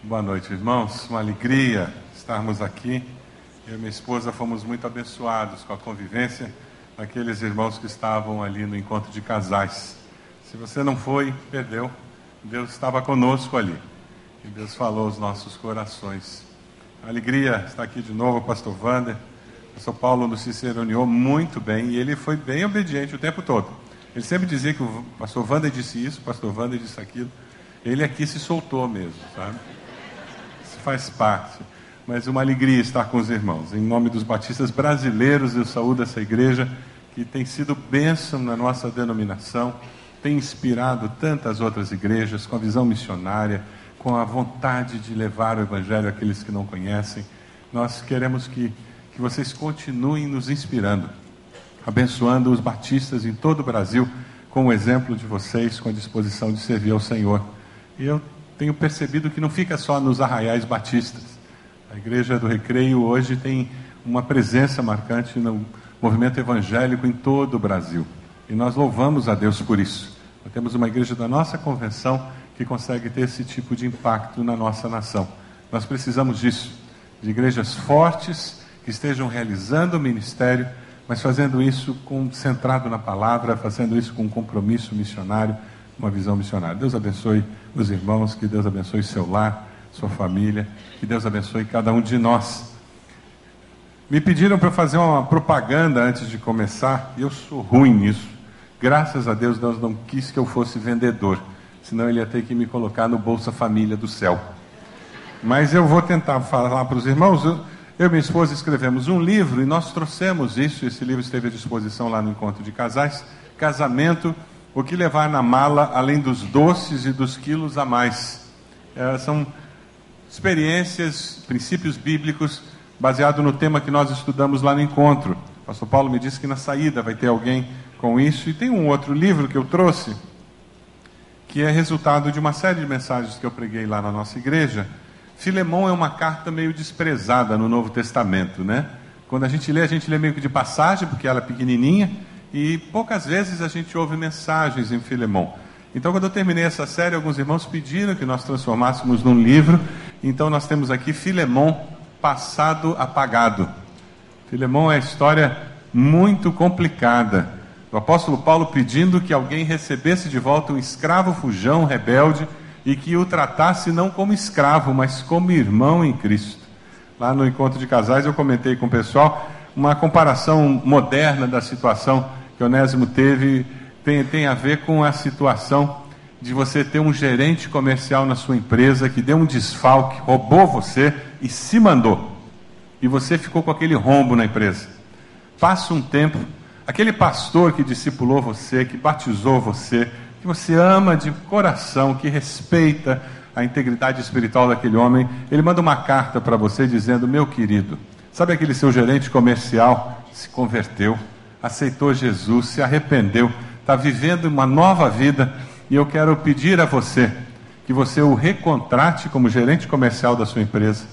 Boa noite, irmãos. Uma alegria estarmos aqui. Eu e minha esposa fomos muito abençoados com a convivência daqueles irmãos que estavam ali no encontro de casais. Se você não foi, perdeu. Deus estava conosco ali. E Deus falou aos nossos corações. Alegria estar aqui de novo, pastor Wander. O pastor Paulo nos ciceroneou muito bem e ele foi bem obediente o tempo todo. Ele sempre dizia que o pastor Wander disse isso, o pastor Wander disse aquilo. Ele aqui se soltou mesmo, sabe? Faz parte. Mas uma alegria estar com os irmãos. Em nome dos batistas brasileiros, eu saúdo essa igreja que tem sido bênção na nossa denominação, tem inspirado tantas outras igrejas com a visão missionária, com a vontade de levar o Evangelho àqueles que não conhecem. Nós queremos que, que vocês continuem nos inspirando, abençoando os batistas em todo o Brasil, com o exemplo de vocês, com a disposição de servir ao Senhor. E eu tenho percebido que não fica só nos arraiais batistas. A Igreja do Recreio hoje tem uma presença marcante no movimento evangélico em todo o Brasil. E nós louvamos a Deus por isso. Nós temos uma igreja da nossa convenção que consegue ter esse tipo de impacto na nossa nação. Nós precisamos disso, de igrejas fortes que estejam realizando o ministério, mas fazendo isso com, centrado na palavra, fazendo isso com compromisso missionário, uma visão missionária. Deus abençoe os irmãos, que Deus abençoe seu lar, sua família, que Deus abençoe cada um de nós. Me pediram para fazer uma propaganda antes de começar, e eu sou ruim nisso. Graças a Deus, Deus não quis que eu fosse vendedor, senão ele ia ter que me colocar no Bolsa Família do céu. Mas eu vou tentar falar para os irmãos. Eu, eu e minha esposa escrevemos um livro e nós trouxemos isso. Esse livro esteve à disposição lá no encontro de casais. Casamento, o que levar na mala além dos doces e dos quilos a mais. É, são experiências, princípios bíblicos baseado no tema que nós estudamos lá no encontro. O pastor Paulo me disse que na saída vai ter alguém com isso. E tem um outro livro que eu trouxe, que é resultado de uma série de mensagens que eu preguei lá na nossa igreja. Filemão é uma carta meio desprezada no Novo Testamento, né? Quando a gente lê, a gente lê meio que de passagem, porque ela é pequenininha, e poucas vezes a gente ouve mensagens em Filemão. Então, quando eu terminei essa série, alguns irmãos pediram que nós transformássemos num livro. Então, nós temos aqui Filemão, passado apagado. Filemão é uma história muito complicada. O apóstolo Paulo pedindo que alguém recebesse de volta um escravo fujão, rebelde, e que o tratasse não como escravo, mas como irmão em Cristo. Lá no encontro de casais eu comentei com o pessoal uma comparação moderna da situação que Onésimo teve, tem, tem a ver com a situação de você ter um gerente comercial na sua empresa que deu um desfalque, roubou você e se mandou. E você ficou com aquele rombo na empresa. Passa um tempo, aquele pastor que discipulou você, que batizou você, que você ama de coração, que respeita a integridade espiritual daquele homem, ele manda uma carta para você dizendo: Meu querido, sabe aquele seu gerente comercial se converteu, aceitou Jesus, se arrependeu, está vivendo uma nova vida e eu quero pedir a você que você o recontrate como gerente comercial da sua empresa.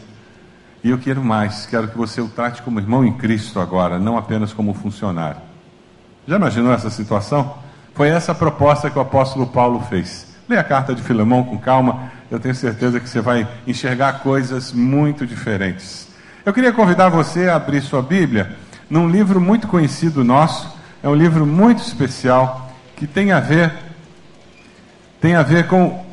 E eu quero mais, quero que você o trate como irmão em Cristo agora, não apenas como funcionário. Já imaginou essa situação? Foi essa a proposta que o apóstolo Paulo fez. Leia a carta de Filemão com calma, eu tenho certeza que você vai enxergar coisas muito diferentes. Eu queria convidar você a abrir sua Bíblia num livro muito conhecido nosso, é um livro muito especial que tem a ver tem a ver com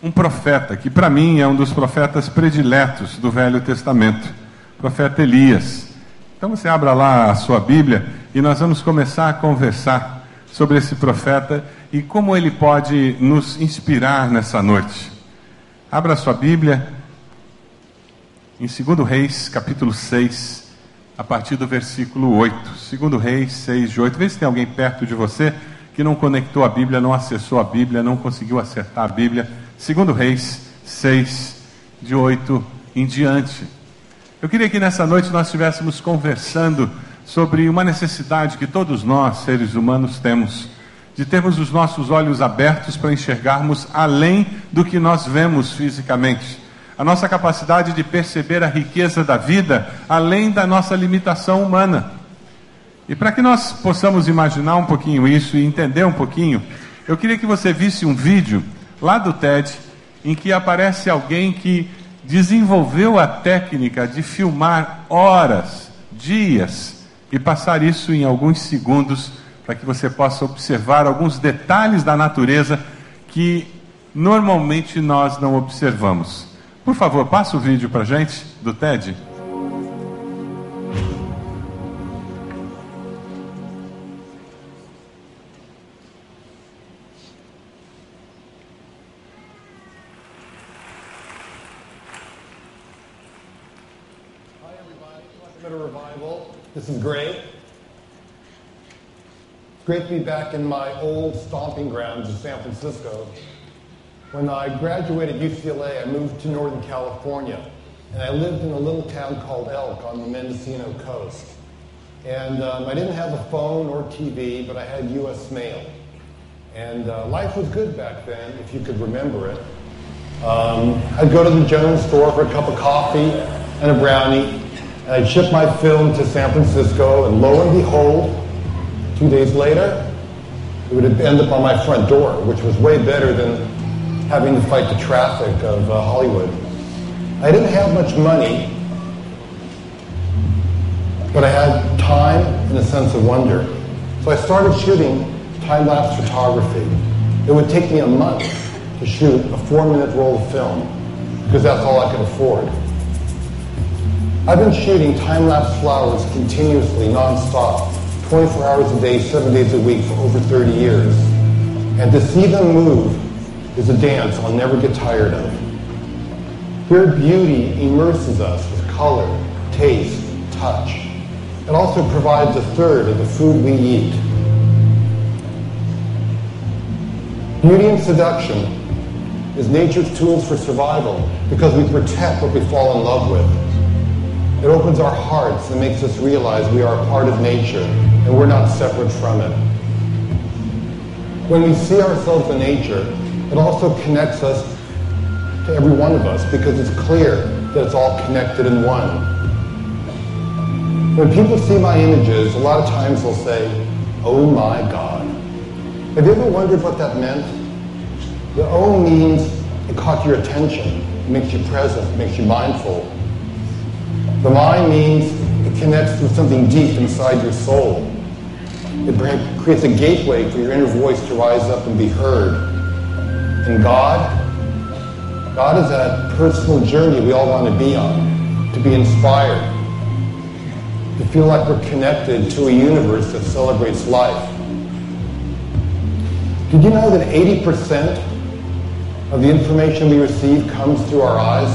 um profeta, que para mim é um dos profetas prediletos do Velho Testamento, o profeta Elias. Então você abra lá a sua Bíblia e nós vamos começar a conversar sobre esse profeta e como ele pode nos inspirar nessa noite. Abra a sua Bíblia em 2 Reis, capítulo 6, a partir do versículo 8. 2 Reis 6, de 8. Vê se tem alguém perto de você que não conectou a Bíblia, não acessou a Bíblia, não conseguiu acertar a Bíblia. Segundo Reis 6, de 8 em diante. Eu queria que nessa noite nós estivéssemos conversando sobre uma necessidade que todos nós, seres humanos, temos, de termos os nossos olhos abertos para enxergarmos além do que nós vemos fisicamente. A nossa capacidade de perceber a riqueza da vida além da nossa limitação humana. E para que nós possamos imaginar um pouquinho isso e entender um pouquinho, eu queria que você visse um vídeo lá do TED em que aparece alguém que desenvolveu a técnica de filmar horas, dias e passar isso em alguns segundos para que você possa observar alguns detalhes da natureza que normalmente nós não observamos. Por favor, passa o vídeo para gente do TED. Great to be back in my old stomping grounds in San Francisco. When I graduated UCLA, I moved to Northern California, and I lived in a little town called Elk on the Mendocino coast. And um, I didn't have a phone or TV, but I had U.S. mail. And uh, life was good back then, if you could remember it. Um, I'd go to the Jones store for a cup of coffee and a brownie, and I'd ship my film to San Francisco, and lo and behold, two days later, it would end up on my front door, which was way better than having to fight the traffic of uh, Hollywood. I didn't have much money, but I had time and a sense of wonder. So I started shooting time-lapse photography. It would take me a month to shoot a four-minute roll of film because that's all I could afford. I've been shooting time-lapse flowers continuously, non-stop, 24 hours a day, seven days a week for over 30 years. And to see them move is a dance I'll never get tired of. Their beauty immerses us with color, taste, touch. It also provides a third of the food we eat. Beauty and seduction is nature's tools for survival because we protect what we fall in love with. It opens our hearts and makes us realize we are a part of nature and we're not separate from it. When we see ourselves in nature, it also connects us to every one of us because it's clear that it's all connected in one. When people see my images, a lot of times they'll say, oh my God. Have you ever wondered what that meant? The O means it caught your attention, it makes you present, it makes you mindful. The my means it connects with something deep inside your soul. It creates a gateway for your inner voice to rise up and be heard. And God, God is that personal journey we all want to be on, to be inspired, to feel like we're connected to a universe that celebrates life. Did you know that 80% of the information we receive comes through our eyes?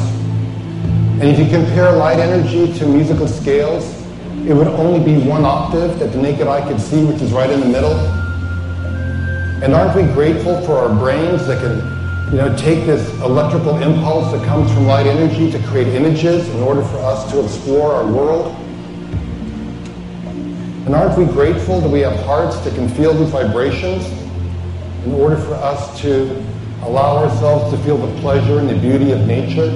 And if you compare light energy to musical scales, it would only be one octave that the naked eye could see, which is right in the middle. And aren't we grateful for our brains that can, you know, take this electrical impulse that comes from light energy to create images in order for us to explore our world? And aren't we grateful that we have hearts that can feel these vibrations in order for us to allow ourselves to feel the pleasure and the beauty of nature?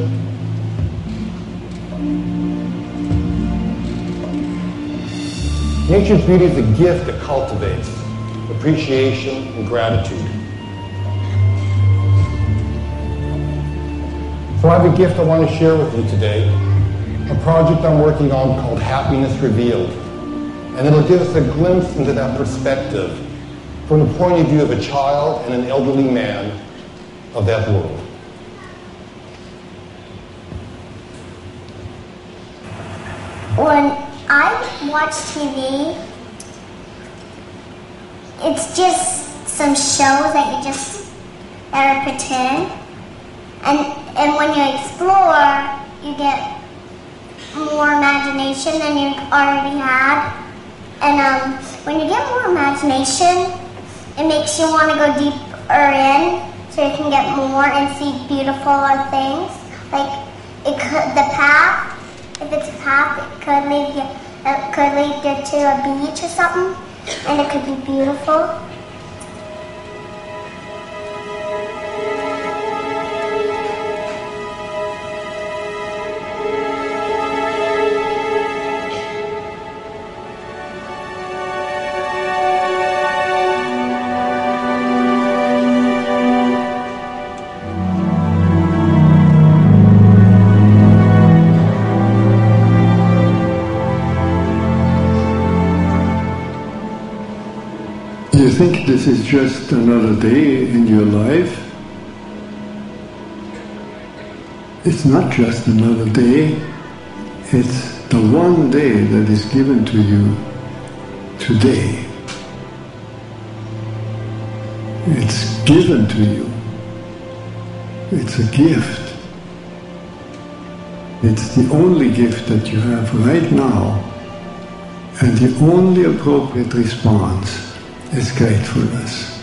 Nature's beauty is a gift that cultivates appreciation, and gratitude. So I have a gift I want to share with you today, a project I'm working on called Happiness Revealed. And it'll give us a glimpse into that perspective from the point of view of a child and an elderly man of that world. When I watch TV, it's just some shows that you just that are pretend, and and when you explore, you get more imagination than you already had, and um, when you get more imagination, it makes you want to go deeper in, so you can get more and see beautiful things. Like it could the path. If it's a path, it could lead you. It could lead you to a beach or something and it could be beautiful. This is just another day in your life, it's not just another day, it's the one day that is given to you today. It's given to you. It's a gift. It's the only gift that you have right now. And the only appropriate response is.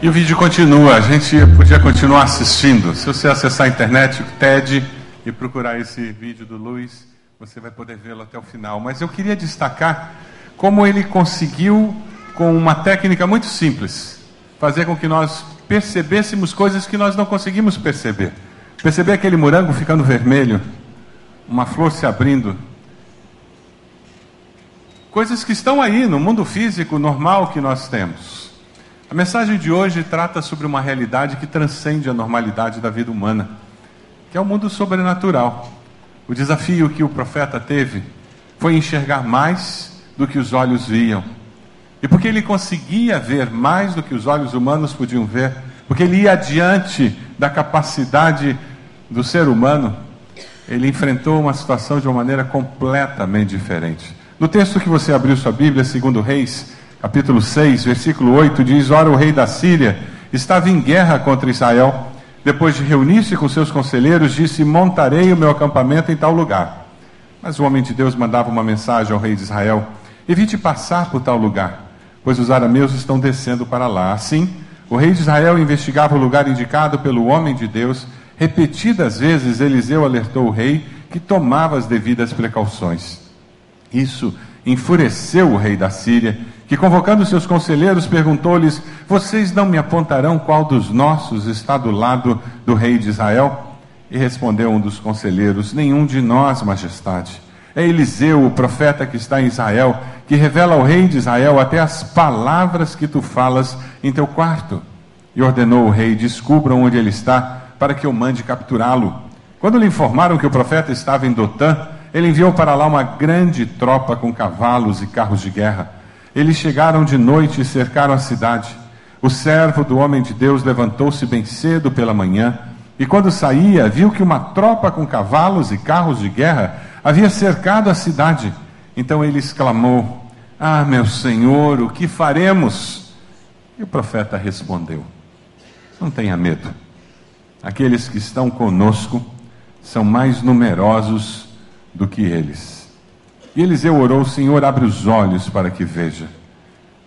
E o vídeo continua, a gente podia continuar assistindo. Se você acessar a internet, o TED, e procurar esse vídeo do Luiz, você vai poder vê-lo até o final. Mas eu queria destacar como ele conseguiu, com uma técnica muito simples, fazer com que nós percebêssemos coisas que nós não conseguimos perceber. Perceber aquele morango ficando vermelho, uma flor se abrindo. Coisas que estão aí no mundo físico normal que nós temos. A mensagem de hoje trata sobre uma realidade que transcende a normalidade da vida humana, que é o mundo sobrenatural. O desafio que o profeta teve foi enxergar mais do que os olhos viam. E porque ele conseguia ver mais do que os olhos humanos podiam ver, porque ele ia adiante da capacidade do ser humano, ele enfrentou uma situação de uma maneira completamente diferente. No texto que você abriu sua Bíblia, segundo Reis, capítulo 6, versículo 8, diz: Ora, o rei da Síria estava em guerra contra Israel. Depois de reunir-se com seus conselheiros, disse: Montarei o meu acampamento em tal lugar. Mas o homem de Deus mandava uma mensagem ao rei de Israel: Evite passar por tal lugar, pois os arameus estão descendo para lá. Assim, o rei de Israel investigava o lugar indicado pelo homem de Deus. Repetidas vezes, Eliseu alertou o rei que tomava as devidas precauções. Isso enfureceu o rei da Síria que, convocando seus conselheiros, perguntou-lhes: Vocês não me apontarão qual dos nossos está do lado do rei de Israel? E respondeu um dos conselheiros: Nenhum de nós, majestade. É Eliseu, o profeta que está em Israel, que revela ao rei de Israel até as palavras que tu falas em teu quarto. E ordenou o rei: Descubram onde ele está, para que eu mande capturá-lo. Quando lhe informaram que o profeta estava em Dotã, ele enviou para lá uma grande tropa com cavalos e carros de guerra. Eles chegaram de noite e cercaram a cidade. O servo do homem de Deus levantou-se bem cedo pela manhã e, quando saía, viu que uma tropa com cavalos e carros de guerra havia cercado a cidade. Então ele exclamou: Ah, meu senhor, o que faremos? E o profeta respondeu: Não tenha medo. Aqueles que estão conosco são mais numerosos do que eles. E Eliseu orou: Senhor, abre os olhos para que veja.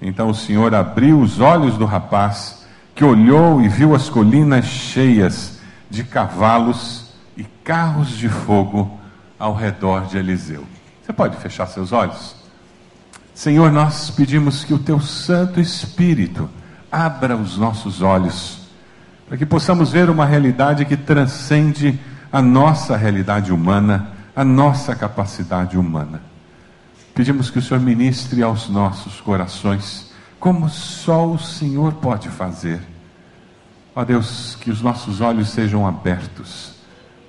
Então o Senhor abriu os olhos do rapaz, que olhou e viu as colinas cheias de cavalos e carros de fogo ao redor de Eliseu. Você pode fechar seus olhos? Senhor, nós pedimos que o teu Santo Espírito abra os nossos olhos, para que possamos ver uma realidade que transcende a nossa realidade humana, a nossa capacidade humana. Pedimos que o Senhor ministre aos nossos corações, como só o Senhor pode fazer. Ó Deus, que os nossos olhos sejam abertos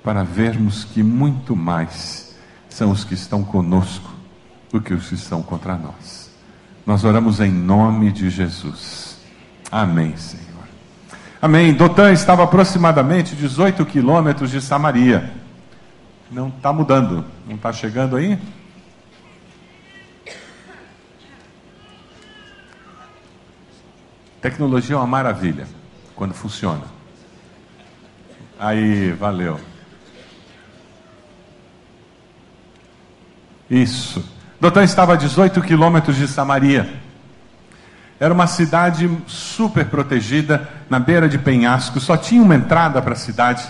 para vermos que muito mais são os que estão conosco do que os que estão contra nós. Nós oramos em nome de Jesus. Amém, Senhor. Amém. Dotã estava aproximadamente 18 quilômetros de Samaria. Não está mudando, não está chegando aí? Tecnologia é uma maravilha quando funciona. Aí, valeu. Isso. Dotã estava a 18 quilômetros de Samaria. Era uma cidade super protegida, na beira de penhasco, só tinha uma entrada para a cidade.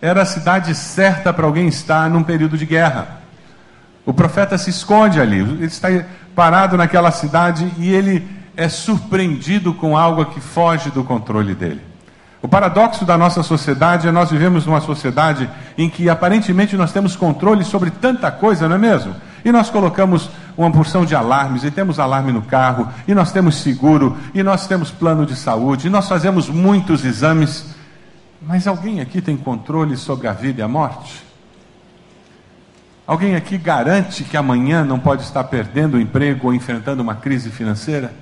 Era a cidade certa para alguém estar num período de guerra. O profeta se esconde ali, ele está parado naquela cidade e ele é surpreendido com algo que foge do controle dele. O paradoxo da nossa sociedade é nós vivemos numa sociedade em que aparentemente nós temos controle sobre tanta coisa, não é mesmo? E nós colocamos uma porção de alarmes, e temos alarme no carro, e nós temos seguro, e nós temos plano de saúde, e nós fazemos muitos exames. Mas alguém aqui tem controle sobre a vida e a morte? Alguém aqui garante que amanhã não pode estar perdendo o emprego ou enfrentando uma crise financeira?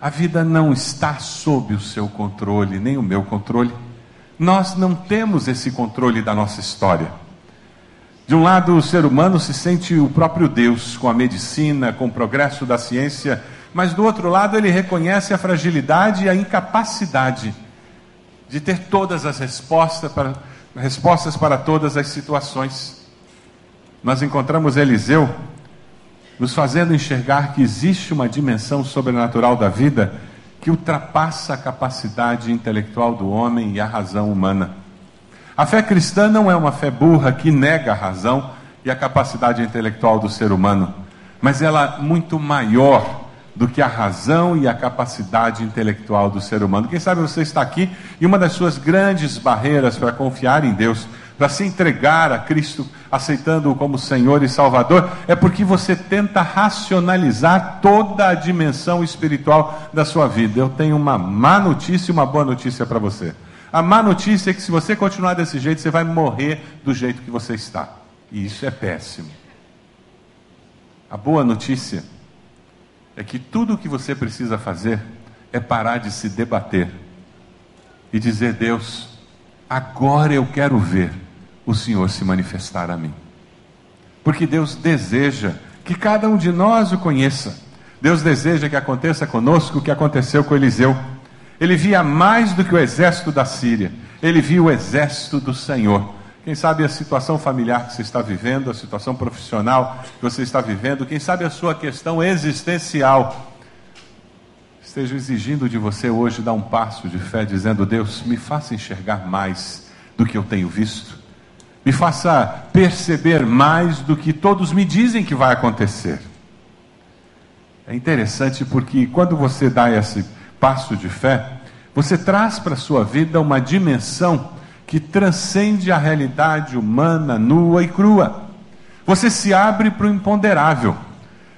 A vida não está sob o seu controle, nem o meu controle. Nós não temos esse controle da nossa história. De um lado, o ser humano se sente o próprio Deus com a medicina, com o progresso da ciência, mas do outro lado, ele reconhece a fragilidade e a incapacidade de ter todas as respostas para, respostas para todas as situações nós encontramos Eliseu nos fazendo enxergar que existe uma dimensão sobrenatural da vida que ultrapassa a capacidade intelectual do homem e a razão humana. A fé cristã não é uma fé burra que nega a razão e a capacidade intelectual do ser humano, mas ela é muito maior do que a razão e a capacidade intelectual do ser humano. Quem sabe você está aqui e uma das suas grandes barreiras para confiar em Deus para se entregar a Cristo, aceitando-o como Senhor e Salvador, é porque você tenta racionalizar toda a dimensão espiritual da sua vida. Eu tenho uma má notícia e uma boa notícia para você. A má notícia é que se você continuar desse jeito, você vai morrer do jeito que você está. E isso é péssimo. A boa notícia é que tudo o que você precisa fazer é parar de se debater e dizer: Deus, agora eu quero ver o Senhor se manifestar a mim. Porque Deus deseja que cada um de nós o conheça. Deus deseja que aconteça conosco o que aconteceu com Eliseu. Ele via mais do que o exército da Síria, ele viu o exército do Senhor. Quem sabe a situação familiar que você está vivendo, a situação profissional que você está vivendo, quem sabe a sua questão existencial esteja exigindo de você hoje dar um passo de fé, dizendo: Deus, me faça enxergar mais do que eu tenho visto me faça perceber mais do que todos me dizem que vai acontecer. É interessante porque quando você dá esse passo de fé, você traz para a sua vida uma dimensão que transcende a realidade humana nua e crua. Você se abre para o imponderável,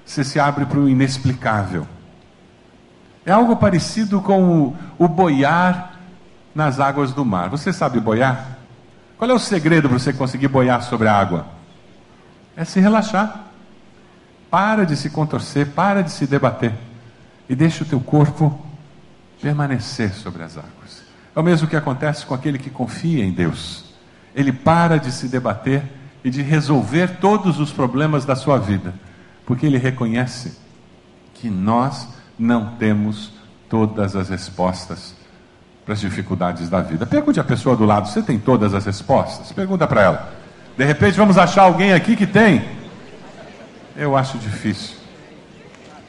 você se abre para o inexplicável. É algo parecido com o, o boiar nas águas do mar. Você sabe boiar? Qual é o segredo para você conseguir boiar sobre a água? É se relaxar. Para de se contorcer, para de se debater. E deixa o teu corpo permanecer sobre as águas. É o mesmo que acontece com aquele que confia em Deus. Ele para de se debater e de resolver todos os problemas da sua vida, porque ele reconhece que nós não temos todas as respostas para as dificuldades da vida. Pergunte à pessoa do lado: você tem todas as respostas? Pergunta para ela. De repente vamos achar alguém aqui que tem. Eu acho difícil.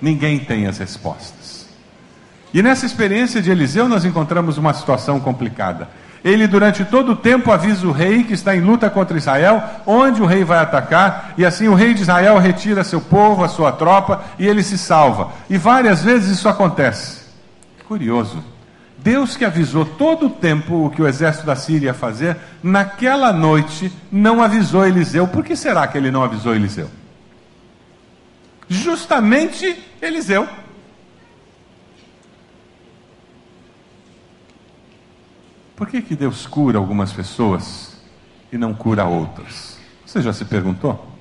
Ninguém tem as respostas. E nessa experiência de Eliseu nós encontramos uma situação complicada. Ele, durante todo o tempo, avisa o rei que está em luta contra Israel, onde o rei vai atacar, e assim o rei de Israel retira seu povo, a sua tropa, e ele se salva. E várias vezes isso acontece. Curioso. Deus que avisou todo o tempo o que o exército da Síria ia fazer, naquela noite não avisou Eliseu. Por que será que ele não avisou Eliseu? Justamente Eliseu. Por que, que Deus cura algumas pessoas e não cura outras? Você já se perguntou?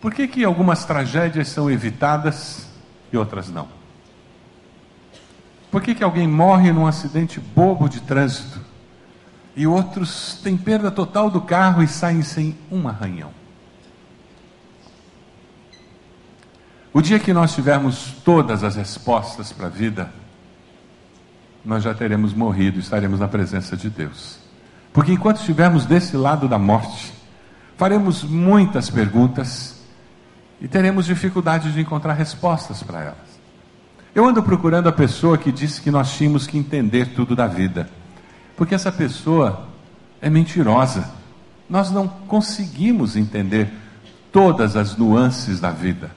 Por que, que algumas tragédias são evitadas e outras não? Por que, que alguém morre num acidente bobo de trânsito e outros têm perda total do carro e saem sem um arranhão? O dia que nós tivermos todas as respostas para a vida, nós já teremos morrido, estaremos na presença de Deus. Porque enquanto estivermos desse lado da morte, faremos muitas perguntas e teremos dificuldade de encontrar respostas para elas. Eu ando procurando a pessoa que disse que nós tínhamos que entender tudo da vida. Porque essa pessoa é mentirosa. Nós não conseguimos entender todas as nuances da vida.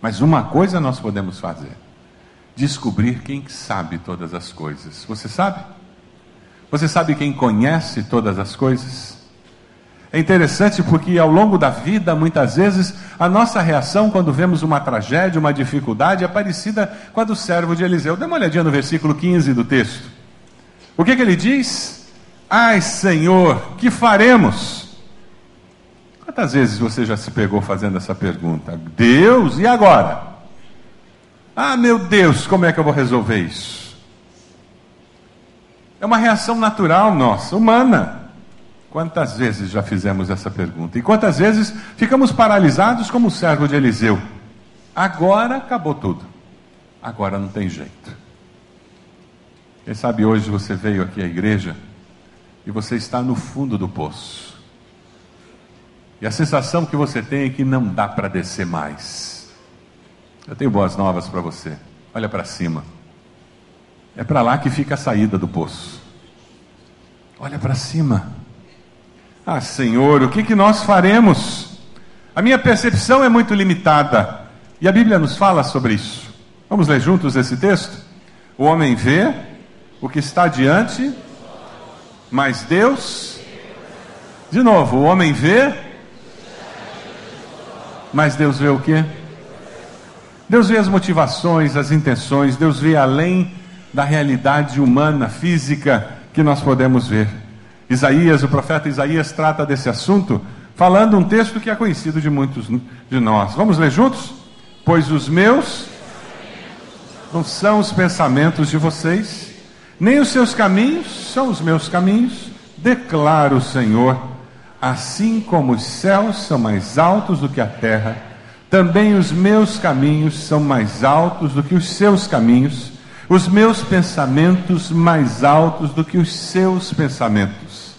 Mas uma coisa nós podemos fazer: descobrir quem sabe todas as coisas. Você sabe? Você sabe quem conhece todas as coisas? É interessante porque ao longo da vida, muitas vezes, a nossa reação quando vemos uma tragédia, uma dificuldade, é parecida com a do servo de Eliseu. Dê uma olhadinha no versículo 15 do texto. O que, que ele diz? Ai, Senhor, que faremos? Quantas vezes você já se pegou fazendo essa pergunta? Deus, e agora? Ah, meu Deus, como é que eu vou resolver isso? É uma reação natural nossa, humana. Quantas vezes já fizemos essa pergunta? E quantas vezes ficamos paralisados como o servo de Eliseu? Agora acabou tudo. Agora não tem jeito. Quem sabe hoje você veio aqui à igreja e você está no fundo do poço. E a sensação que você tem é que não dá para descer mais. Eu tenho boas novas para você. Olha para cima. É para lá que fica a saída do poço. Olha para cima. Ah, Senhor, o que, que nós faremos? A minha percepção é muito limitada. E a Bíblia nos fala sobre isso. Vamos ler juntos esse texto? O homem vê o que está diante, mas Deus. De novo, o homem vê, mas Deus vê o que? Deus vê as motivações, as intenções, Deus vê além da realidade humana, física que nós podemos ver. Isaías, o profeta Isaías trata desse assunto, falando um texto que é conhecido de muitos de nós. Vamos ler juntos? Pois os meus não são os pensamentos de vocês, nem os seus caminhos são os meus caminhos, declara o Senhor. Assim como os céus são mais altos do que a terra, também os meus caminhos são mais altos do que os seus caminhos, os meus pensamentos mais altos do que os seus pensamentos.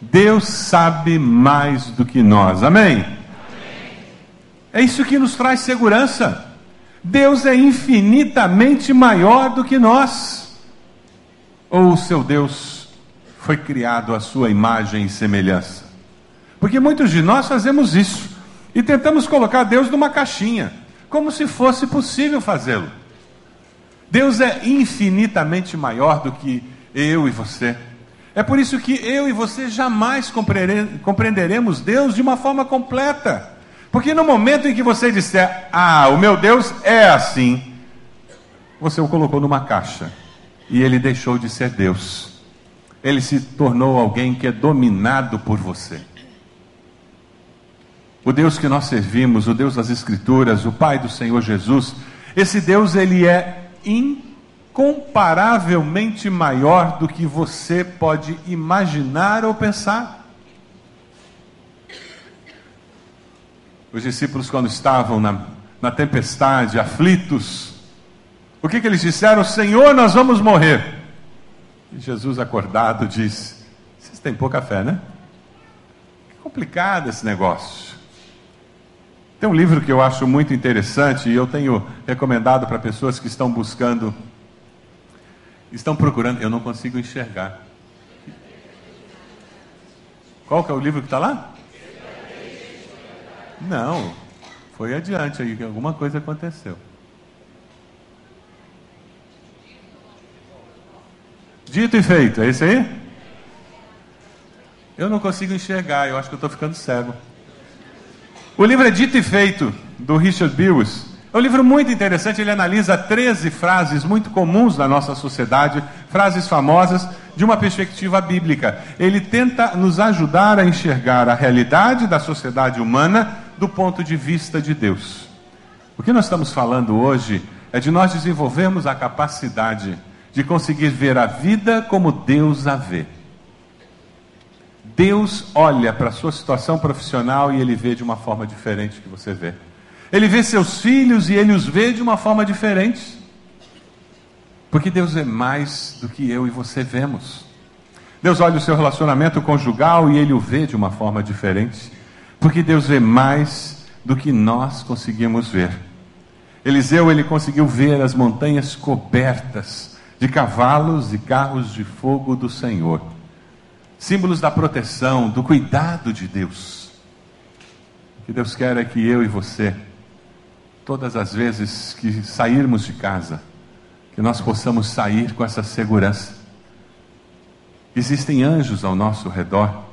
Deus sabe mais do que nós. Amém? É isso que nos traz segurança. Deus é infinitamente maior do que nós. Ou o seu Deus foi criado à sua imagem e semelhança? Porque muitos de nós fazemos isso. E tentamos colocar Deus numa caixinha, como se fosse possível fazê-lo. Deus é infinitamente maior do que eu e você. É por isso que eu e você jamais compreenderemos Deus de uma forma completa. Porque no momento em que você disser, ah, o meu Deus é assim, você o colocou numa caixa e ele deixou de ser Deus. Ele se tornou alguém que é dominado por você. O Deus que nós servimos, o Deus das Escrituras, o Pai do Senhor Jesus, esse Deus ele é incomparavelmente maior do que você pode imaginar ou pensar. Os discípulos, quando estavam na, na tempestade, aflitos, o que, que eles disseram? Senhor, nós vamos morrer. E Jesus, acordado, disse: Vocês têm pouca fé, né? Que complicado esse negócio. Tem um livro que eu acho muito interessante e eu tenho recomendado para pessoas que estão buscando, estão procurando, eu não consigo enxergar. Qual que é o livro que está lá? Não, foi adiante aí que alguma coisa aconteceu. Dito e feito, é isso aí? Eu não consigo enxergar, eu acho que eu estou ficando cego. O livro é Dito e Feito, do Richard Bewes. É um livro muito interessante, ele analisa 13 frases muito comuns da nossa sociedade, frases famosas, de uma perspectiva bíblica. Ele tenta nos ajudar a enxergar a realidade da sociedade humana do ponto de vista de Deus. O que nós estamos falando hoje é de nós desenvolvermos a capacidade de conseguir ver a vida como Deus a vê. Deus olha para a sua situação profissional e ele vê de uma forma diferente que você vê. Ele vê seus filhos e ele os vê de uma forma diferente. Porque Deus é mais do que eu e você vemos. Deus olha o seu relacionamento conjugal e ele o vê de uma forma diferente. Porque Deus vê mais do que nós conseguimos ver. Eliseu ele conseguiu ver as montanhas cobertas de cavalos e carros de fogo do Senhor símbolos da proteção, do cuidado de Deus. O que Deus quer é que eu e você, todas as vezes que sairmos de casa, que nós possamos sair com essa segurança. Existem anjos ao nosso redor,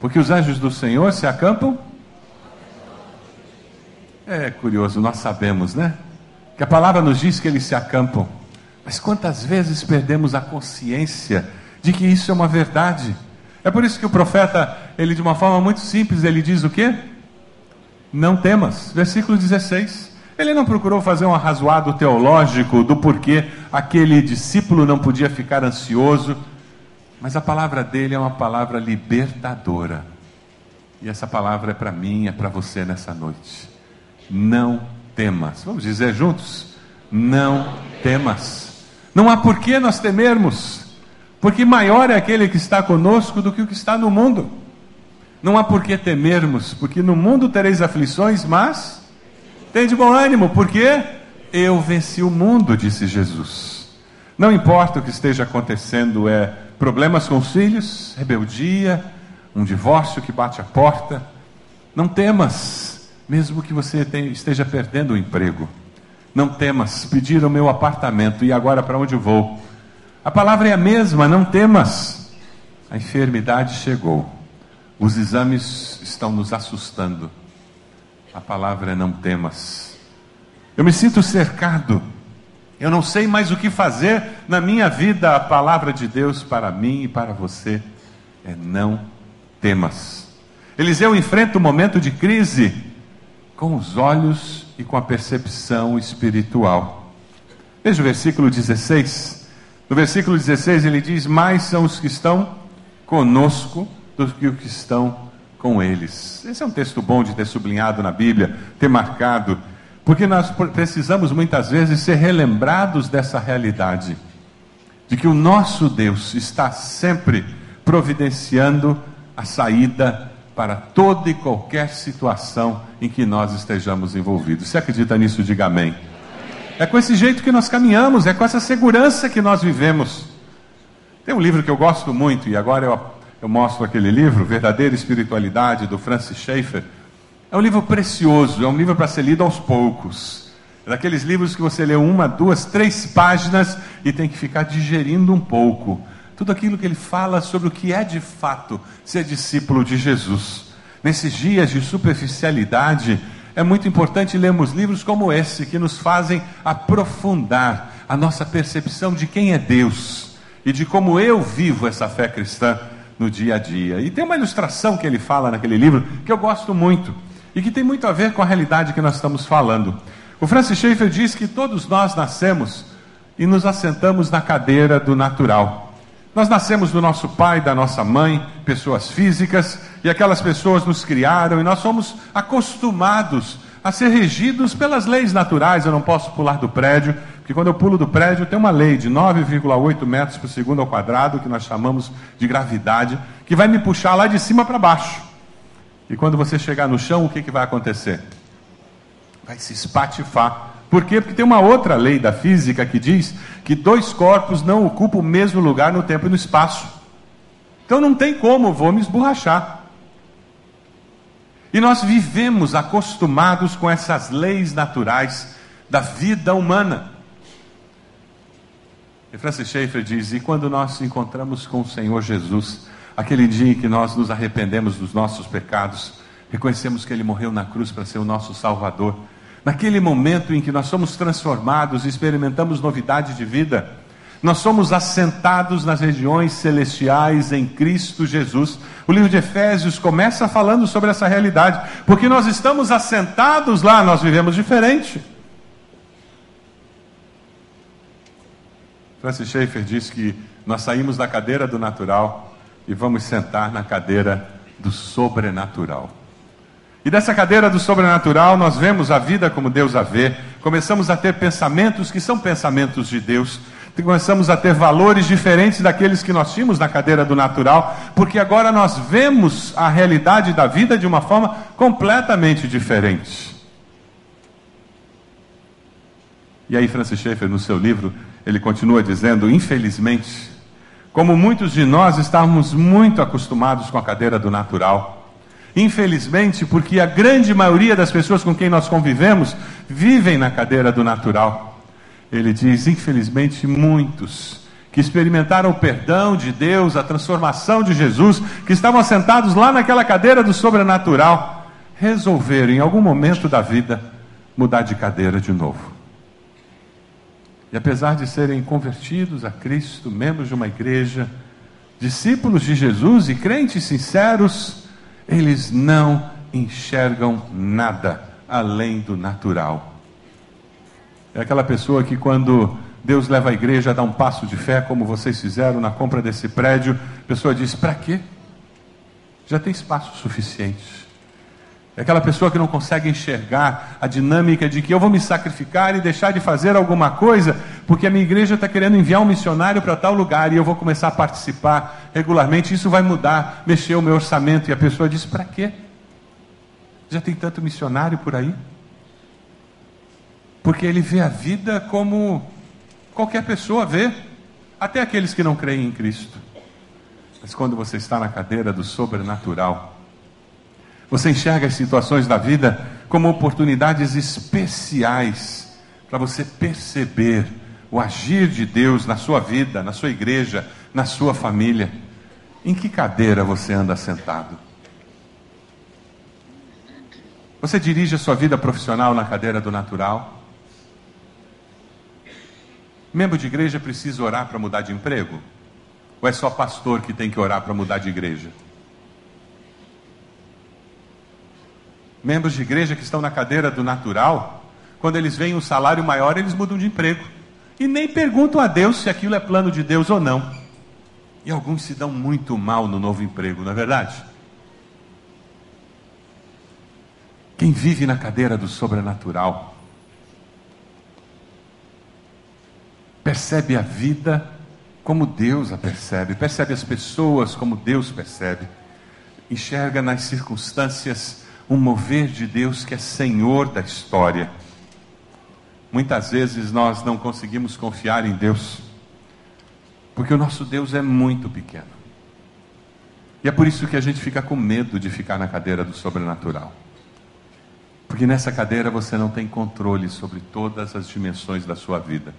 porque os anjos do Senhor se acampam. É curioso, nós sabemos, né? Que a palavra nos diz que eles se acampam, mas quantas vezes perdemos a consciência de que isso é uma verdade. É por isso que o profeta, ele de uma forma muito simples, ele diz o quê? Não temas. Versículo 16. Ele não procurou fazer um arrazoado teológico do porquê aquele discípulo não podia ficar ansioso, mas a palavra dele é uma palavra libertadora. E essa palavra é para mim, é para você nessa noite. Não temas. Vamos dizer juntos? Não temas. Não há porquê nós temermos, porque maior é aquele que está conosco do que o que está no mundo. Não há porquê temermos, porque no mundo tereis aflições, mas tem de bom ânimo, porque eu venci o mundo, disse Jesus. Não importa o que esteja acontecendo, é problemas com os filhos, rebeldia, um divórcio que bate a porta. Não temas, mesmo que você esteja perdendo o emprego. Não temas, pediram meu apartamento e agora para onde vou? A palavra é a mesma, não temas. A enfermidade chegou, os exames estão nos assustando a palavra é não temas. Eu me sinto cercado. Eu não sei mais o que fazer na minha vida. A palavra de Deus para mim e para você é não temas. Eliseu enfrenta um momento de crise com os olhos e com a percepção espiritual. Veja o versículo 16. No versículo 16 ele diz: Mais são os que estão conosco do que os que estão com eles. Esse é um texto bom de ter sublinhado na Bíblia, ter marcado, porque nós precisamos muitas vezes ser relembrados dessa realidade, de que o nosso Deus está sempre providenciando a saída para toda e qualquer situação em que nós estejamos envolvidos. Você acredita nisso? Diga amém. É com esse jeito que nós caminhamos, é com essa segurança que nós vivemos. Tem um livro que eu gosto muito, e agora eu eu mostro aquele livro, Verdadeira Espiritualidade, do Francis Schaeffer. É um livro precioso, é um livro para ser lido aos poucos. É daqueles livros que você lê uma, duas, três páginas e tem que ficar digerindo um pouco. Tudo aquilo que ele fala sobre o que é de fato ser discípulo de Jesus. Nesses dias de superficialidade, é muito importante lermos livros como esse, que nos fazem aprofundar a nossa percepção de quem é Deus e de como eu vivo essa fé cristã no dia a dia. E tem uma ilustração que ele fala naquele livro que eu gosto muito e que tem muito a ver com a realidade que nós estamos falando. O Francis Schaeffer diz que todos nós nascemos e nos assentamos na cadeira do natural. Nós nascemos do nosso pai, da nossa mãe, pessoas físicas, e aquelas pessoas nos criaram, e nós somos acostumados a ser regidos pelas leis naturais. Eu não posso pular do prédio, porque quando eu pulo do prédio, tem uma lei de 9,8 metros por segundo ao quadrado, que nós chamamos de gravidade, que vai me puxar lá de cima para baixo. E quando você chegar no chão, o que, que vai acontecer? Vai se espatifar. Por quê? Porque tem uma outra lei da física que diz que dois corpos não ocupam o mesmo lugar no tempo e no espaço. Então não tem como, vou me esborrachar. E nós vivemos acostumados com essas leis naturais da vida humana. E Francis Schaeffer diz: E quando nós nos encontramos com o Senhor Jesus, aquele dia em que nós nos arrependemos dos nossos pecados, reconhecemos que Ele morreu na cruz para ser o nosso Salvador, naquele momento em que nós somos transformados e experimentamos novidade de vida, nós somos assentados nas regiões celestiais em Cristo Jesus. O livro de Efésios começa falando sobre essa realidade, porque nós estamos assentados lá, nós vivemos diferente. Francis Schaeffer diz que nós saímos da cadeira do natural e vamos sentar na cadeira do sobrenatural. E dessa cadeira do sobrenatural nós vemos a vida como Deus a vê, começamos a ter pensamentos que são pensamentos de Deus, começamos a ter valores diferentes daqueles que nós tínhamos na cadeira do natural, porque agora nós vemos a realidade da vida de uma forma completamente diferente. E aí, Francis Schaeffer, no seu livro, ele continua dizendo, infelizmente, como muitos de nós estamos muito acostumados com a cadeira do natural. Infelizmente, porque a grande maioria das pessoas com quem nós convivemos vivem na cadeira do natural. Ele diz, infelizmente, muitos que experimentaram o perdão de Deus, a transformação de Jesus, que estavam sentados lá naquela cadeira do sobrenatural, resolveram em algum momento da vida mudar de cadeira de novo. E apesar de serem convertidos a Cristo, membros de uma igreja, discípulos de Jesus e crentes sinceros, eles não enxergam nada além do natural. É aquela pessoa que, quando Deus leva a igreja a dar um passo de fé, como vocês fizeram na compra desse prédio, a pessoa diz: para quê? Já tem espaço suficiente. É aquela pessoa que não consegue enxergar a dinâmica de que eu vou me sacrificar e deixar de fazer alguma coisa, porque a minha igreja está querendo enviar um missionário para tal lugar e eu vou começar a participar regularmente. Isso vai mudar, mexer o meu orçamento. E a pessoa diz: para quê? Já tem tanto missionário por aí? Porque ele vê a vida como qualquer pessoa vê, até aqueles que não creem em Cristo. Mas quando você está na cadeira do sobrenatural, você enxerga as situações da vida como oportunidades especiais para você perceber o agir de Deus na sua vida, na sua igreja, na sua família. Em que cadeira você anda sentado? Você dirige a sua vida profissional na cadeira do natural? Membro de igreja precisa orar para mudar de emprego? Ou é só pastor que tem que orar para mudar de igreja? membros de igreja que estão na cadeira do natural, quando eles veem um salário maior, eles mudam de emprego. E nem perguntam a Deus se aquilo é plano de Deus ou não. E alguns se dão muito mal no novo emprego, não é verdade? Quem vive na cadeira do sobrenatural percebe a vida como Deus a percebe, percebe as pessoas como Deus percebe, enxerga nas circunstâncias um mover de Deus que é Senhor da história. Muitas vezes nós não conseguimos confiar em Deus, porque o nosso Deus é muito pequeno. E é por isso que a gente fica com medo de ficar na cadeira do sobrenatural. Porque nessa cadeira você não tem controle sobre todas as dimensões da sua vida.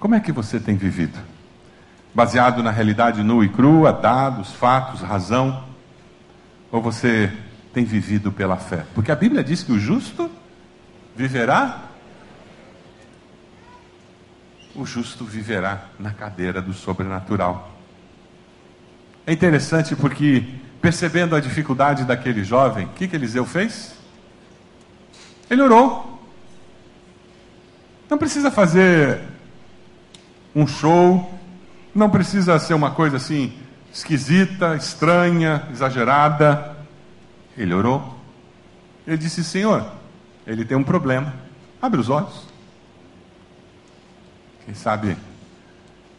Como é que você tem vivido? Baseado na realidade nua e crua, dados, fatos, razão? Ou você tem vivido pela fé? Porque a Bíblia diz que o justo viverá. O justo viverá na cadeira do sobrenatural. É interessante porque, percebendo a dificuldade daquele jovem, o que, que Eliseu fez? Ele orou. Não precisa fazer um show, não precisa ser uma coisa assim esquisita, estranha, exagerada. Ele orou. Ele disse: Senhor, ele tem um problema. Abre os olhos. Quem sabe,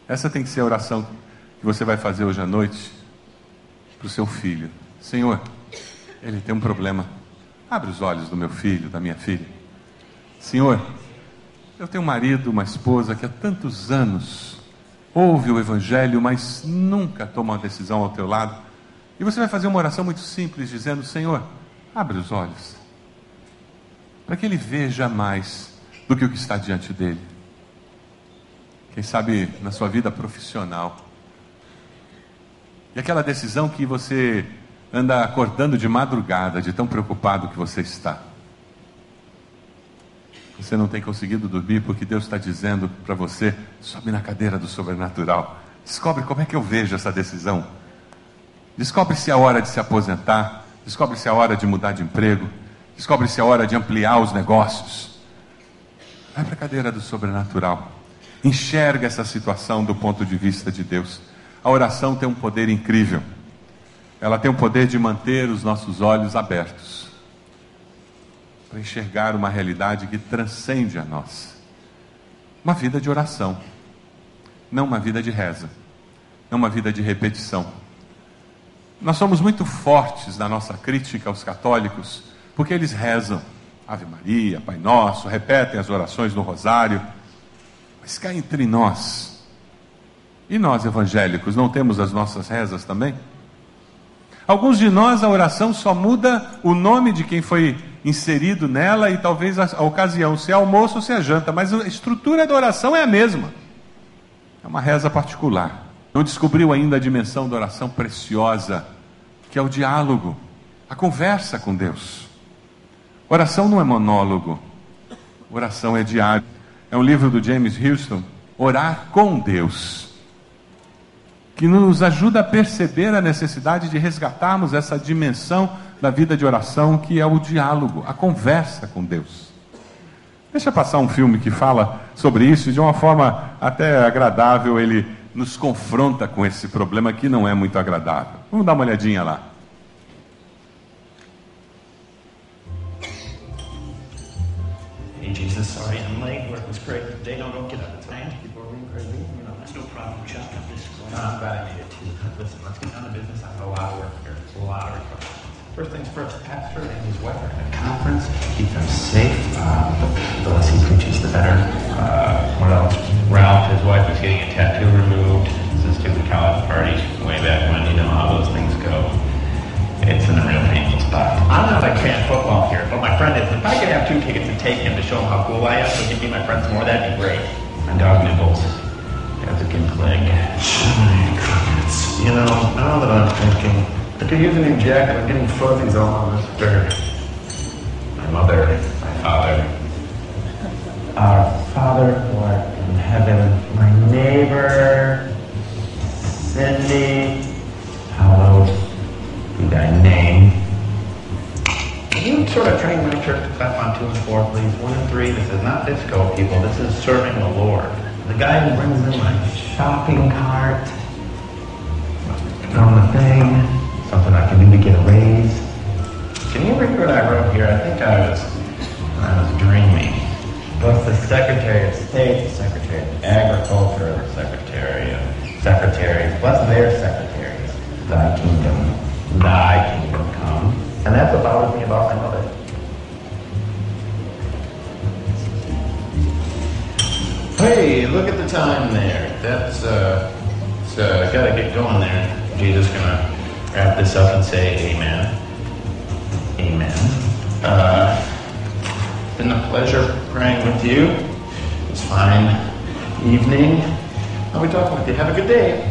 essa tem que ser a oração que você vai fazer hoje à noite para o seu filho. Senhor, ele tem um problema. Abre os olhos do meu filho, da minha filha. Senhor, eu tenho um marido, uma esposa que há tantos anos ouve o Evangelho, mas nunca toma uma decisão ao teu lado. E você vai fazer uma oração muito simples, dizendo: Senhor, abre os olhos, para que ele veja mais do que o que está diante dele. Quem sabe na sua vida profissional. E aquela decisão que você anda acordando de madrugada, de tão preocupado que você está. Você não tem conseguido dormir porque Deus está dizendo para você: sobe na cadeira do sobrenatural. Descobre como é que eu vejo essa decisão. Descobre se é a hora de se aposentar. Descobre se é a hora de mudar de emprego. Descobre se é a hora de ampliar os negócios. Vai para a cadeira do sobrenatural. Enxerga essa situação do ponto de vista de Deus. A oração tem um poder incrível. Ela tem o poder de manter os nossos olhos abertos para enxergar uma realidade que transcende a nós. Uma vida de oração, não uma vida de reza, não uma vida de repetição. Nós somos muito fortes na nossa crítica aos católicos, porque eles rezam Ave Maria, Pai Nosso, repetem as orações no Rosário, mas cá entre nós, e nós evangélicos, não temos as nossas rezas também? Alguns de nós a oração só muda o nome de quem foi inserido nela e talvez a, a ocasião, se é almoço ou se é janta, mas a estrutura da oração é a mesma. É uma reza particular. Não descobriu ainda a dimensão da oração preciosa, que é o diálogo, a conversa com Deus. Oração não é monólogo, oração é diário. É um livro do James Houston, Orar com Deus. Que nos ajuda a perceber a necessidade de resgatarmos essa dimensão da vida de oração, que é o diálogo, a conversa com Deus. Deixa passar um filme que fala sobre isso de uma forma até agradável ele nos confronta com esse problema que não é muito agradável. Vamos dar uma olhadinha lá. Hey Jesus, sorry I'm I'm glad I made it. Listen, let's get down to business. I have a lot of work here. A lot of requests. First things first, Pastor and his wife are at a conference. Keep them safe. Uh, the less he preaches, the better. Uh, what else? Ralph, his wife, is getting a tattoo removed. This is stupid college party way back when. You know how those things go. It's in a real painful spot. I'm not a fan of football here, but my friend is. If I could have two tickets and take him to show him how cool I am, so he can be my friends more, that'd be great. My dog Nibbles has a good leg. Jiminy crickets. You know, now that I'm thinking, I could use a new jacket. I'm getting fuzzies all on this dirt. My mother, my father. Our Father who art in heaven, my neighbor, Cindy, hallowed be thy name. Can you sort of train my church to clap on two and four, please? One and three, this is not disco, people. This is serving the Lord. The guy who brings in my shopping cart on the thing, something I can do to get a raise. Can you read what I wrote here? I think I was, I was dreaming. What's the Secretary of State, the Secretary of Agriculture, the Secretary of Secretaries, plus their secretaries? Thy kingdom, thy kingdom come. And that's what bothers me about my mother. Hey, look at the time there. That's, uh, it's, uh, gotta get going there. Jesus gonna wrap this up and say amen. Amen. Uh, been a pleasure praying with you. It's fine evening. I'll be talking with you. Have a good day.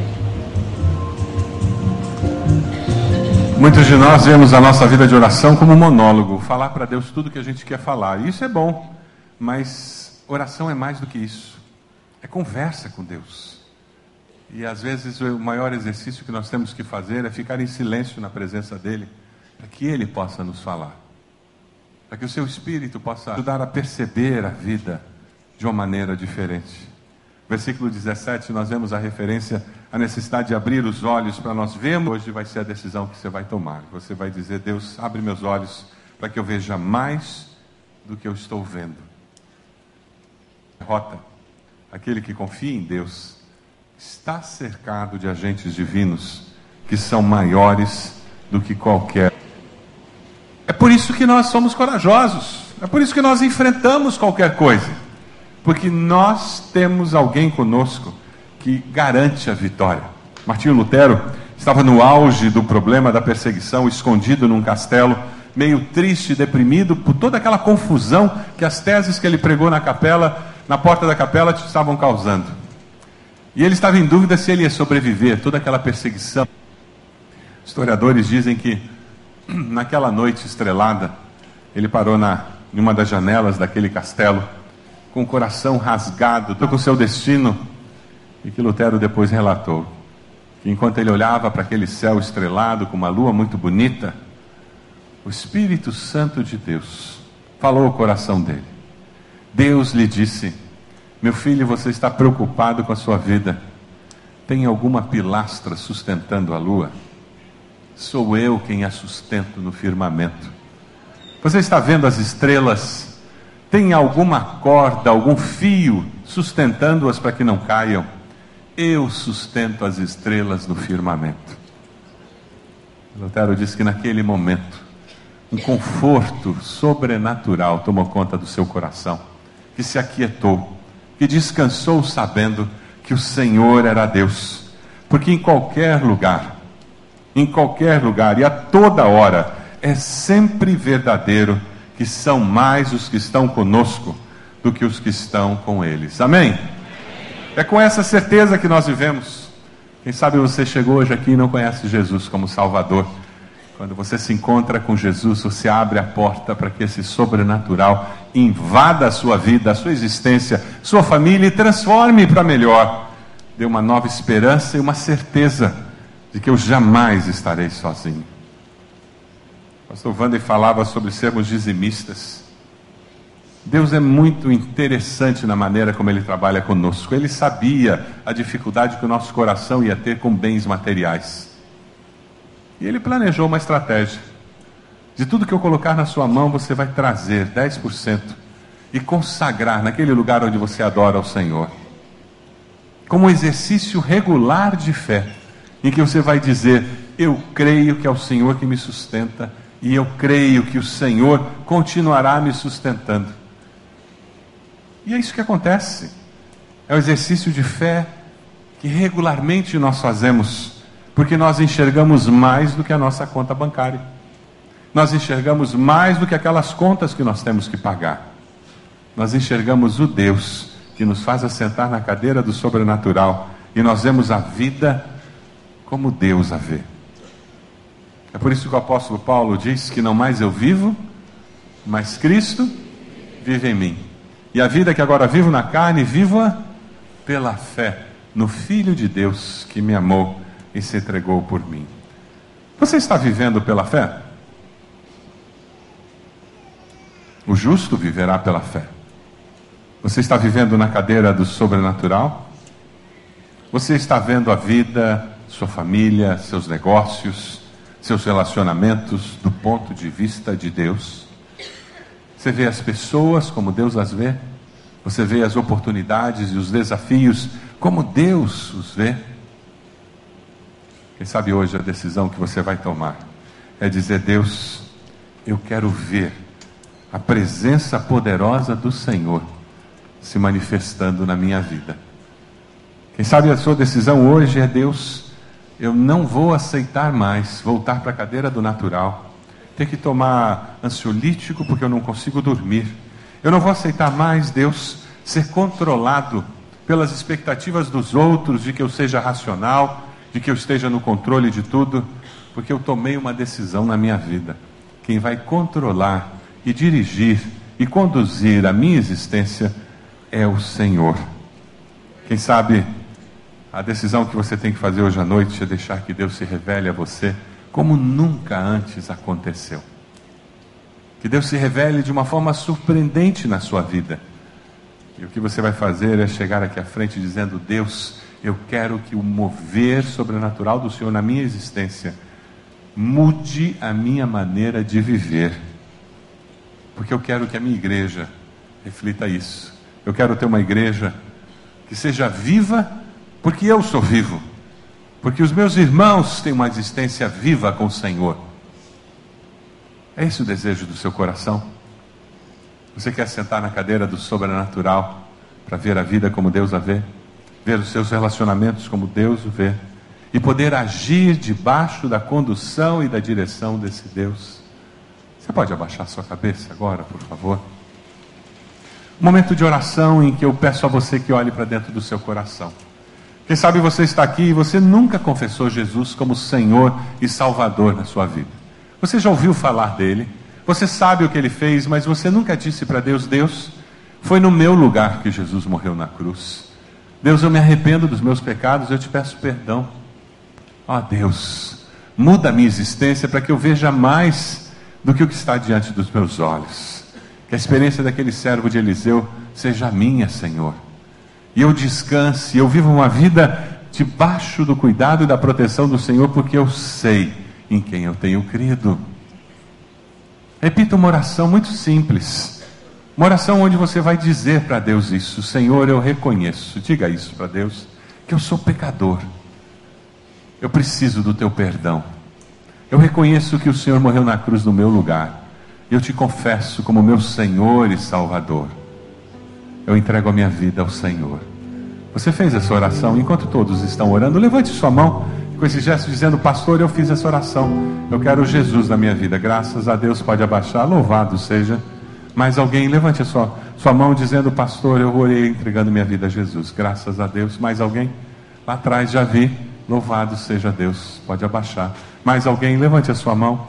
Muitos de nós vemos a nossa vida de oração como um monólogo, falar para Deus tudo que a gente quer falar. Isso é bom, mas oração é mais do que isso. É conversa com Deus. E às vezes o maior exercício que nós temos que fazer é ficar em silêncio na presença dele, para que ele possa nos falar. Para que o seu espírito possa ajudar a perceber a vida de uma maneira diferente. Versículo 17, nós vemos a referência à necessidade de abrir os olhos para nós vermos. Hoje vai ser a decisão que você vai tomar. Você vai dizer: Deus, abre meus olhos para que eu veja mais do que eu estou vendo. Derrota. Aquele que confia em Deus está cercado de agentes divinos que são maiores do que qualquer. É por isso que nós somos corajosos. É por isso que nós enfrentamos qualquer coisa. Porque nós temos alguém conosco que garante a vitória. Martinho Lutero estava no auge do problema da perseguição, escondido num castelo, meio triste, deprimido por toda aquela confusão que as teses que ele pregou na capela, na porta da capela, estavam causando. E ele estava em dúvida se ele ia sobreviver toda aquela perseguição. Historiadores dizem que naquela noite estrelada, ele parou na, em uma das janelas daquele castelo, com o coração rasgado, com o seu destino, e que Lutero depois relatou que enquanto ele olhava para aquele céu estrelado com uma lua muito bonita, o Espírito Santo de Deus falou ao coração dele. Deus lhe disse: Meu filho, você está preocupado com a sua vida. Tem alguma pilastra sustentando a lua? Sou eu quem a sustento no firmamento. Você está vendo as estrelas? Tem alguma corda, algum fio sustentando-as para que não caiam? Eu sustento as estrelas no firmamento. Lutero disse que naquele momento, um conforto sobrenatural tomou conta do seu coração, que se aquietou, que descansou sabendo que o Senhor era Deus, porque em qualquer lugar, em qualquer lugar e a toda hora, é sempre verdadeiro que são mais os que estão conosco do que os que estão com eles. Amém? É com essa certeza que nós vivemos. Quem sabe você chegou hoje aqui e não conhece Jesus como Salvador. Quando você se encontra com Jesus, você abre a porta para que esse sobrenatural invada a sua vida, a sua existência, sua família e transforme para melhor. dê uma nova esperança e uma certeza de que eu jamais estarei sozinho. Pastor Wander falava sobre sermos dizimistas. Deus é muito interessante na maneira como Ele trabalha conosco. Ele sabia a dificuldade que o nosso coração ia ter com bens materiais. E Ele planejou uma estratégia. De tudo que eu colocar na sua mão, você vai trazer 10% e consagrar naquele lugar onde você adora ao Senhor. Como um exercício regular de fé, em que você vai dizer: Eu creio que é o Senhor que me sustenta, e eu creio que o Senhor continuará me sustentando. E é isso que acontece. É o exercício de fé que regularmente nós fazemos, porque nós enxergamos mais do que a nossa conta bancária. Nós enxergamos mais do que aquelas contas que nós temos que pagar. Nós enxergamos o Deus que nos faz assentar na cadeira do sobrenatural e nós vemos a vida como Deus a vê. É por isso que o apóstolo Paulo diz que não mais eu vivo, mas Cristo vive em mim. E a vida que agora vivo na carne, vivo-a pela fé no Filho de Deus que me amou e se entregou por mim. Você está vivendo pela fé? O justo viverá pela fé. Você está vivendo na cadeira do sobrenatural? Você está vendo a vida, sua família, seus negócios, seus relacionamentos do ponto de vista de Deus? Você vê as pessoas como Deus as vê? Você vê as oportunidades e os desafios como Deus os vê? Quem sabe hoje a decisão que você vai tomar é dizer: Deus, eu quero ver a presença poderosa do Senhor se manifestando na minha vida. Quem sabe a sua decisão hoje é Deus, eu não vou aceitar mais voltar para a cadeira do natural, ter que tomar ansiolítico porque eu não consigo dormir. Eu não vou aceitar mais, Deus, ser controlado pelas expectativas dos outros de que eu seja racional, de que eu esteja no controle de tudo, porque eu tomei uma decisão na minha vida. Quem vai controlar e dirigir e conduzir a minha existência é o Senhor. Quem sabe a decisão que você tem que fazer hoje à noite é deixar que Deus se revele a você como nunca antes aconteceu. Que Deus se revele de uma forma surpreendente na sua vida. E o que você vai fazer é chegar aqui à frente dizendo: Deus, eu quero que o mover sobrenatural do Senhor na minha existência mude a minha maneira de viver. Porque eu quero que a minha igreja reflita isso. Eu quero ter uma igreja que seja viva, porque eu sou vivo. Porque os meus irmãos têm uma existência viva com o Senhor. É esse o desejo do seu coração? Você quer sentar na cadeira do sobrenatural para ver a vida como Deus a vê? Ver os seus relacionamentos como Deus o vê? E poder agir debaixo da condução e da direção desse Deus? Você pode abaixar sua cabeça agora, por favor? momento de oração em que eu peço a você que olhe para dentro do seu coração. Quem sabe você está aqui e você nunca confessou Jesus como Senhor e Salvador na sua vida. Você já ouviu falar dele, você sabe o que ele fez, mas você nunca disse para Deus: Deus, foi no meu lugar que Jesus morreu na cruz. Deus, eu me arrependo dos meus pecados, eu te peço perdão. Ó oh, Deus, muda a minha existência para que eu veja mais do que o que está diante dos meus olhos. Que a experiência daquele servo de Eliseu seja minha, Senhor. E eu descanse, eu vivo uma vida debaixo do cuidado e da proteção do Senhor, porque eu sei em quem eu tenho crido. Repita uma oração muito simples. Uma oração onde você vai dizer para Deus isso: Senhor, eu reconheço, diga isso para Deus, que eu sou pecador. Eu preciso do teu perdão. Eu reconheço que o Senhor morreu na cruz no meu lugar eu te confesso como meu Senhor e Salvador. Eu entrego a minha vida ao Senhor. Você fez essa oração? Enquanto todos estão orando, levante sua mão com esse gesto dizendo: Pastor, eu fiz essa oração. Eu quero Jesus na minha vida. Graças a Deus, pode abaixar. Louvado seja. Mais alguém, levante a sua, sua mão dizendo: Pastor, eu orei entregando minha vida a Jesus. Graças a Deus. Mais alguém? Lá atrás já vi. Louvado seja Deus. Pode abaixar. Mais alguém? Levante a sua mão.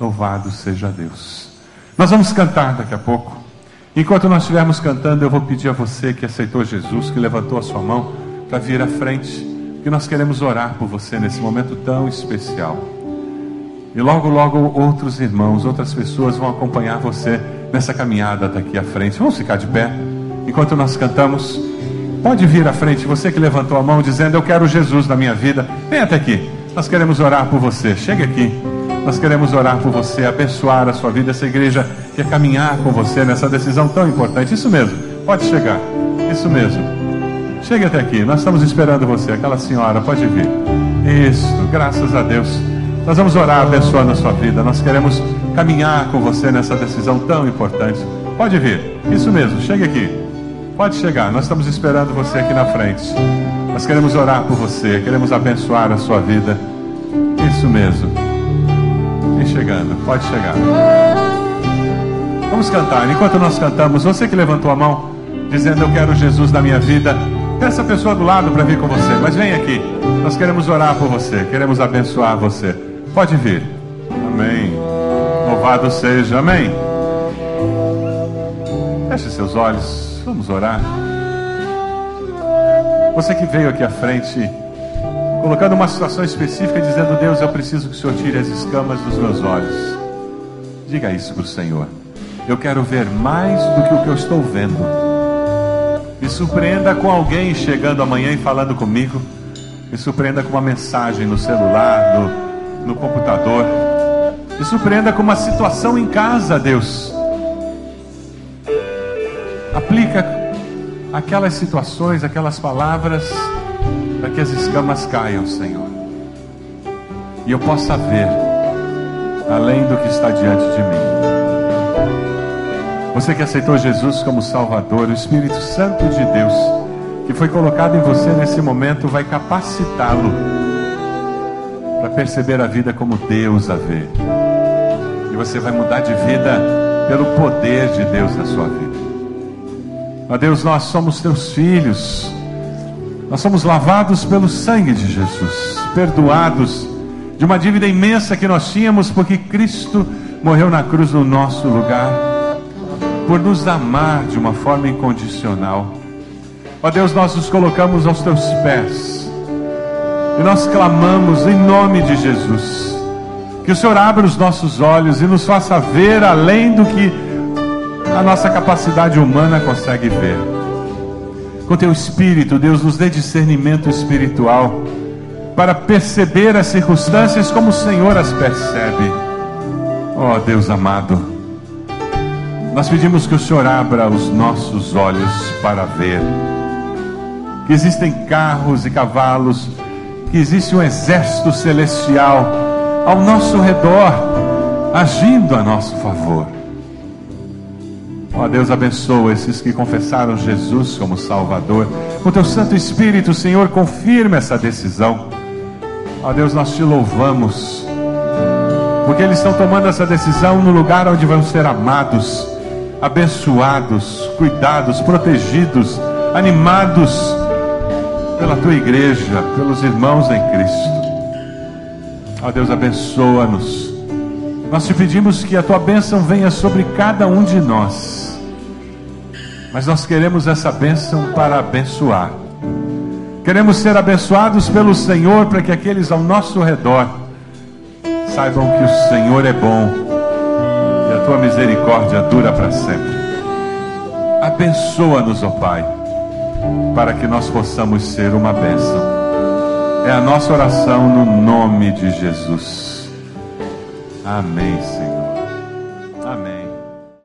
Louvado seja Deus. Nós vamos cantar daqui a pouco. Enquanto nós estivermos cantando, eu vou pedir a você que aceitou Jesus, que levantou a sua mão, para vir à frente, que nós queremos orar por você nesse momento tão especial. E logo, logo, outros irmãos, outras pessoas vão acompanhar você nessa caminhada daqui à frente. Vamos ficar de pé enquanto nós cantamos. Pode vir à frente, você que levantou a mão dizendo: Eu quero Jesus na minha vida. Vem até aqui. Nós queremos orar por você. Chegue aqui. Nós queremos orar por você, abençoar a sua vida. Essa igreja quer caminhar com você nessa decisão tão importante. Isso mesmo. Pode chegar. Isso mesmo. Chegue até aqui. Nós estamos esperando você. Aquela senhora, pode vir. Isso. Graças a Deus. Nós vamos orar abençoando a sua vida. Nós queremos caminhar com você nessa decisão tão importante. Pode vir. Isso mesmo. Chegue aqui. Pode chegar. Nós estamos esperando você aqui na frente. Nós queremos orar por você. Queremos abençoar a sua vida. Isso mesmo. Vem chegando. Pode chegar. Vamos cantar. Enquanto nós cantamos, você que levantou a mão, dizendo eu quero Jesus na minha vida. Peça a pessoa do lado para vir com você, mas vem aqui. Nós queremos orar por você, queremos abençoar você. Pode vir. Amém. Louvado seja. Amém. Feche seus olhos. Vamos orar. Você que veio aqui à frente, colocando uma situação específica, dizendo: Deus, eu preciso que o Senhor tire as escamas dos meus olhos. Diga isso para o Senhor. Eu quero ver mais do que o que eu estou vendo. Me surpreenda com alguém chegando amanhã e falando comigo. Me surpreenda com uma mensagem no celular, no no computador. Me surpreenda com uma situação em casa, Deus. Aplica aquelas situações, aquelas palavras, para que as escamas caiam, Senhor. E eu possa ver além do que está diante de mim. Você que aceitou Jesus como Salvador, o Espírito Santo de Deus, que foi colocado em você nesse momento, vai capacitá-lo para perceber a vida como Deus a vê. E você vai mudar de vida pelo poder de Deus na sua vida. Ó Deus, nós somos teus filhos. Nós somos lavados pelo sangue de Jesus, perdoados de uma dívida imensa que nós tínhamos, porque Cristo morreu na cruz no nosso lugar, por nos amar de uma forma incondicional. Ó Deus, nós nos colocamos aos teus pés e nós clamamos em nome de Jesus. Que o Senhor abra os nossos olhos e nos faça ver além do que a nossa capacidade humana consegue ver. Com teu espírito, Deus, nos dê discernimento espiritual para perceber as circunstâncias como o Senhor as percebe. Oh, Deus amado, nós pedimos que o Senhor abra os nossos olhos para ver que existem carros e cavalos que existe um exército celestial ao nosso redor, agindo a nosso favor. Ó oh, Deus, abençoa esses que confessaram Jesus como Salvador. O teu Santo Espírito, Senhor, confirma essa decisão. Ó oh, Deus, nós te louvamos, porque eles estão tomando essa decisão no lugar onde vão ser amados, abençoados, cuidados, protegidos, animados pela tua igreja, pelos irmãos em Cristo. Ó Deus, abençoa-nos. Nós te pedimos que a tua bênção venha sobre cada um de nós. Mas nós queremos essa bênção para abençoar. Queremos ser abençoados pelo Senhor para que aqueles ao nosso redor saibam que o Senhor é bom e a tua misericórdia dura para sempre. Abençoa-nos, ó Pai para que nós possamos ser uma bênção. É a nossa oração no nome de Jesus. Amém, Senhor.